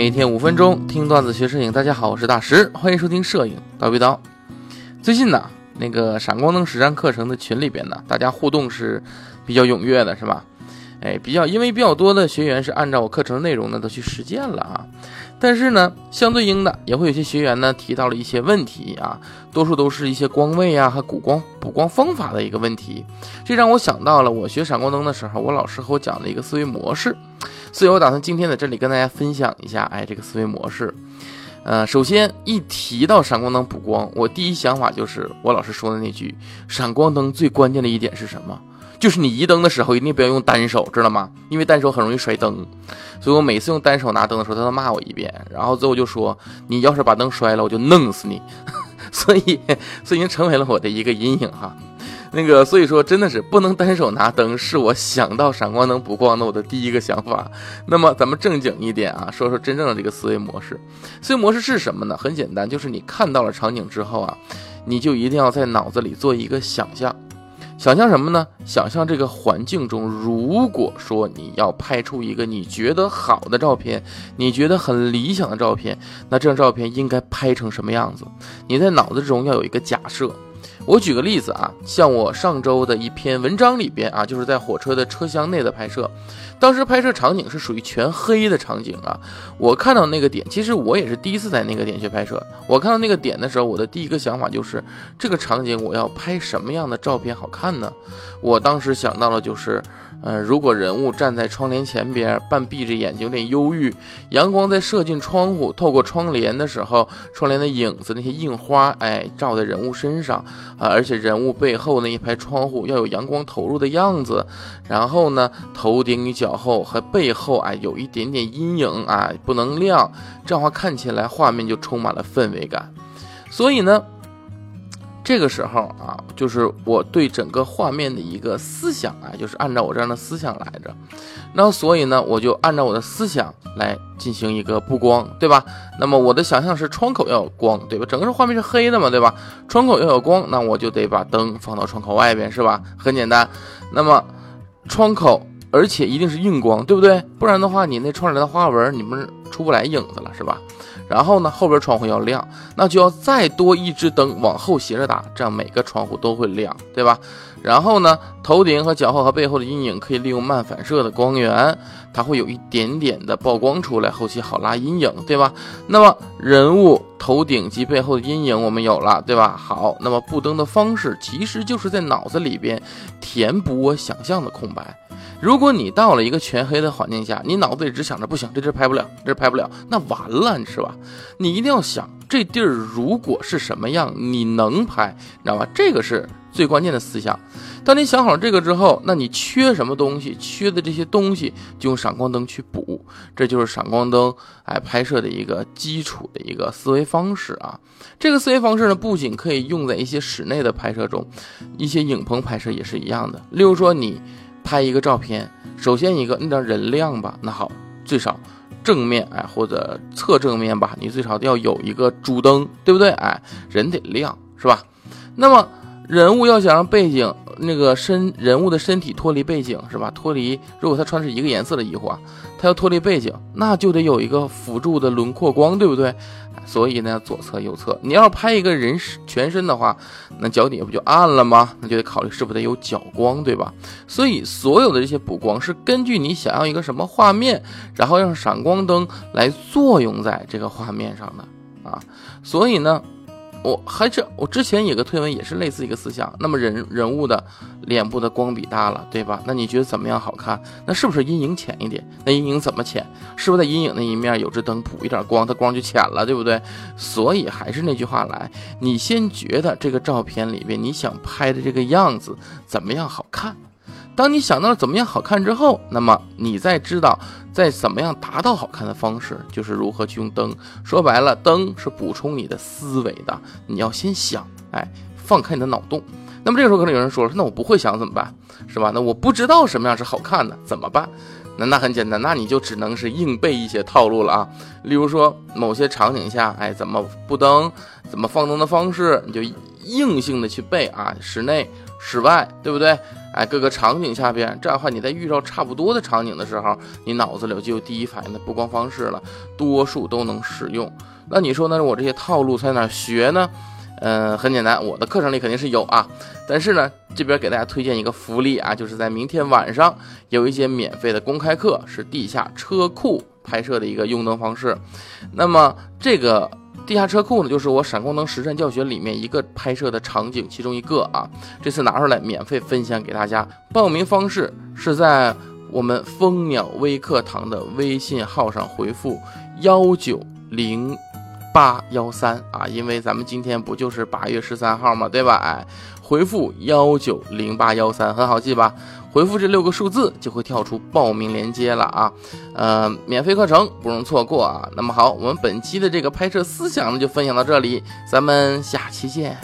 每天五分钟听段子学摄影。大家好，我是大石，欢迎收听摄影叨逼叨。最近呢，那个闪光灯实战课程的群里边呢，大家互动是比较踊跃的，是吧？哎，比较因为比较多的学员是按照我课程内容呢都去实践了啊。但是呢，相对应的也会有些学员呢提到了一些问题啊，多数都是一些光位啊和补光补光方法的一个问题。这让我想到了我学闪光灯的时候，我老师和我讲的一个思维模式。所以我打算今天在这里跟大家分享一下，哎，这个思维模式。呃，首先一提到闪光灯补光，我第一想法就是我老师说的那句：闪光灯最关键的一点是什么？就是你移灯的时候一定不要用单手，知道吗？因为单手很容易摔灯。所以我每次用单手拿灯的时候，他都骂我一遍，然后最后就说：“你要是把灯摔了，我就弄死你。”所以，所以已经成为了我的一个阴影哈。那个，所以说真的是不能单手拿灯，是我想到闪光灯补光的我的第一个想法。那么咱们正经一点啊，说说真正的这个思维模式。思维模式是什么呢？很简单，就是你看到了场景之后啊，你就一定要在脑子里做一个想象。想象什么呢？想象这个环境中，如果说你要拍出一个你觉得好的照片，你觉得很理想的照片，那这张照片应该拍成什么样子？你在脑子中要有一个假设。我举个例子啊，像我上周的一篇文章里边啊，就是在火车的车厢内的拍摄，当时拍摄场景是属于全黑的场景啊。我看到那个点，其实我也是第一次在那个点去拍摄。我看到那个点的时候，我的第一个想法就是，这个场景我要拍什么样的照片好看呢？我当时想到了就是。呃，如果人物站在窗帘前边，半闭着眼睛，有点忧郁，阳光在射进窗户，透过窗帘的时候，窗帘的影子，那些印花，哎，照在人物身上啊，而且人物背后那一排窗户要有阳光投入的样子，然后呢，头顶与脚后和背后，哎，有一点点阴影啊，不能亮，这样话看起来画面就充满了氛围感，所以呢。这个时候啊，就是我对整个画面的一个思想啊，就是按照我这样的思想来着。那所以呢，我就按照我的思想来进行一个布光，对吧？那么我的想象是窗口要有光，对吧？整个画面是黑的嘛，对吧？窗口要有光，那我就得把灯放到窗口外边，是吧？很简单。那么窗口，而且一定是硬光，对不对？不然的话，你那窗帘的花纹，你们出不来影子了，是吧？然后呢，后边窗户要亮，那就要再多一支灯往后斜着打，这样每个窗户都会亮，对吧？然后呢，头顶和脚后和背后的阴影可以利用慢反射的光源，它会有一点点的曝光出来，后期好拉阴影，对吧？那么人物头顶及背后的阴影我们有了，对吧？好，那么布灯的方式其实就是在脑子里边填补我想象的空白。如果你到了一个全黑的环境下，你脑子里只想着不行，这地儿拍不了，这拍不了，那完了，是吧？你一定要想这地儿如果是什么样，你能拍，你知道吧？这个是最关键的思想。当你想好了这个之后，那你缺什么东西？缺的这些东西就用闪光灯去补，这就是闪光灯哎拍摄的一个基础的一个思维方式啊。这个思维方式呢，不仅可以用在一些室内的拍摄中，一些影棚拍摄也是一样的。例如说你。拍一个照片，首先一个那张人亮吧，那好，最少正面哎或者侧正面吧，你最少要有一个主灯，对不对？哎，人得亮是吧？那么人物要想让背景那个身人物的身体脱离背景是吧？脱离，如果他穿的是一个颜色的衣服啊，他要脱离背景，那就得有一个辅助的轮廓光，对不对？所以呢，左侧、右侧，你要拍一个人全身的话，那脚底下不就暗了吗？那就得考虑是不是得有角光，对吧？所以所有的这些补光是根据你想要一个什么画面，然后让闪光灯来作用在这个画面上的啊。所以呢。我还是我之前有个推文也是类似一个思想，那么人人物的脸部的光比大了，对吧？那你觉得怎么样好看？那是不是阴影浅一点？那阴影怎么浅？是不是在阴影那一面有只灯补一点光，它光就浅了，对不对？所以还是那句话来，你先觉得这个照片里边你想拍的这个样子怎么样好看？当你想到了怎么样好看之后，那么你再知道在怎么样达到好看的方式，就是如何去用灯。说白了，灯是补充你的思维的。你要先想，哎，放开你的脑洞。那么这个时候可能有人说了，那我不会想怎么办？是吧？那我不知道什么样是好看的怎么办？那那很简单，那你就只能是硬背一些套路了啊。例如说某些场景下，哎，怎么布灯，怎么放灯的方式，你就硬性的去背啊。室内、室外，对不对？哎，各个场景下边，这样的话，你在遇到差不多的场景的时候，你脑子里就有第一反应的布光方式了，多数都能使用。那你说呢？我这些套路在哪学呢？嗯，很简单，我的课程里肯定是有啊。但是呢，这边给大家推荐一个福利啊，就是在明天晚上有一节免费的公开课，是地下车库拍摄的一个用灯方式。那么这个地下车库呢，就是我闪光灯实战教学里面一个拍摄的场景其中一个啊。这次拿出来免费分享给大家。报名方式是在我们蜂鸟微课堂的微信号上回复幺九零。八幺三啊，因为咱们今天不就是八月十三号嘛，对吧？哎，回复幺九零八幺三很好记吧？回复这六个数字就会跳出报名链接了啊。呃，免费课程不容错过啊。那么好，我们本期的这个拍摄思想呢就分享到这里，咱们下期见。